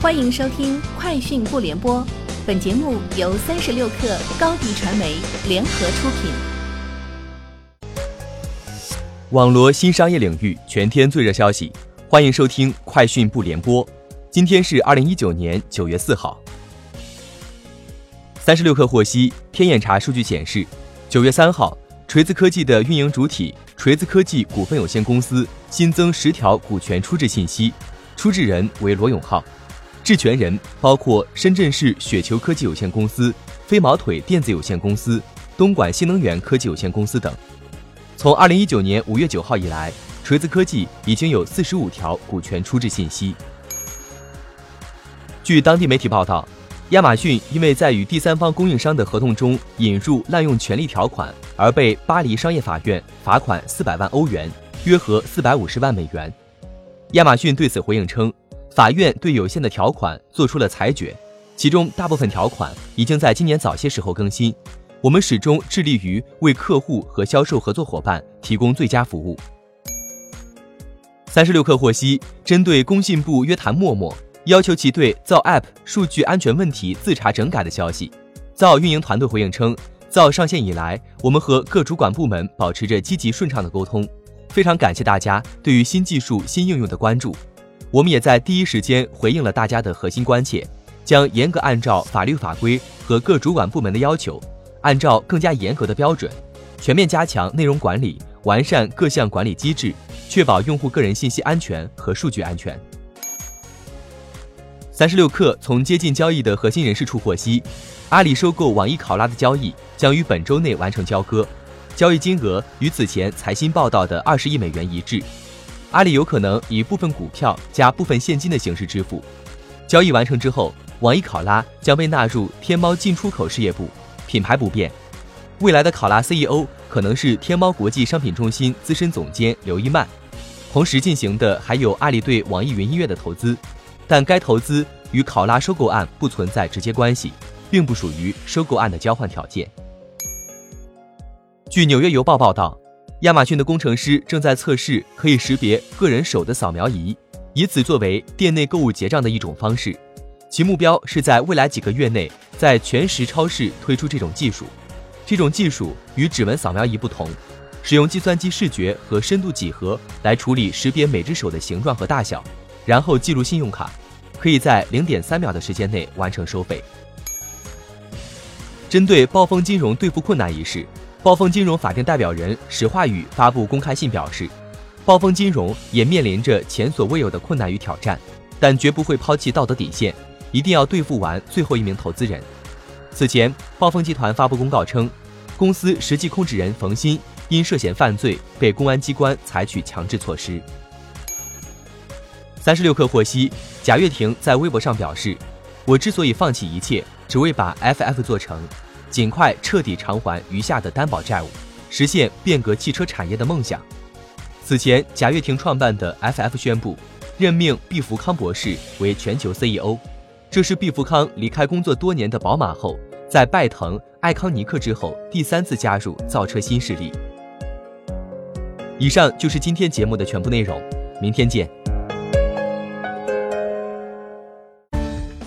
欢迎收听《快讯不联播》，本节目由三十六克高低传媒联合出品。网罗新商业领域全天最热消息，欢迎收听《快讯不联播》。今天是二零一九年九月四号。三十六克获悉，天眼查数据显示，九月三号，锤子科技的运营主体锤子科技股份有限公司新增十条股权出质信息，出质人为罗永浩。质权人包括深圳市雪球科技有限公司、飞毛腿电子有限公司、东莞新能源科技有限公司等。从二零一九年五月九号以来，锤子科技已经有四十五条股权出质信息。据当地媒体报道，亚马逊因为在与第三方供应商的合同中引入滥用权利条款，而被巴黎商业法院罚款四百万欧元，约合四百五十万美元。亚马逊对此回应称。法院对有限的条款作出了裁决，其中大部分条款已经在今年早些时候更新。我们始终致力于为客户和销售合作伙伴提供最佳服务。三十六氪获悉，针对工信部约谈陌陌，要求其对造 App 数据安全问题自查整改的消息，造运营团队回应称，造上线以来，我们和各主管部门保持着积极顺畅的沟通，非常感谢大家对于新技术新应用的关注。我们也在第一时间回应了大家的核心关切，将严格按照法律法规和各主管部门的要求，按照更加严格的标准，全面加强内容管理，完善各项管理机制，确保用户个人信息安全和数据安全。三十六氪从接近交易的核心人士处获悉，阿里收购网易考拉的交易将于本周内完成交割，交易金额与此前财新报道的二十亿美元一致。阿里有可能以部分股票加部分现金的形式支付。交易完成之后，网易考拉将被纳入天猫进出口事业部，品牌不变。未来的考拉 CEO 可能是天猫国际商品中心资深总监刘一曼。同时进行的还有阿里对网易云音乐的投资，但该投资与考拉收购案不存在直接关系，并不属于收购案的交换条件。据纽约邮报报道。亚马逊的工程师正在测试可以识别个人手的扫描仪，以此作为店内购物结账的一种方式。其目标是在未来几个月内在全时超市推出这种技术。这种技术与指纹扫描仪不同，使用计算机视觉和深度几何来处理识别每只手的形状和大小，然后记录信用卡，可以在零点三秒的时间内完成收费。针对暴风金融兑付困难一事。暴风金融法定代表人史化宇发布公开信表示，暴风金融也面临着前所未有的困难与挑战，但绝不会抛弃道德底线，一定要对付完最后一名投资人。此前，暴风集团发布公告称，公司实际控制人冯鑫因涉嫌犯罪被公安机关采取强制措施。三十六氪获悉，贾跃亭在微博上表示：“我之所以放弃一切，只为把 FF 做成。”尽快彻底偿还余下的担保债务，实现变革汽车产业的梦想。此前，贾跃亭创办的 FF 宣布任命毕福康博士为全球 CEO，这是毕福康离开工作多年的宝马后，在拜腾、爱康尼克之后第三次加入造车新势力。以上就是今天节目的全部内容，明天见。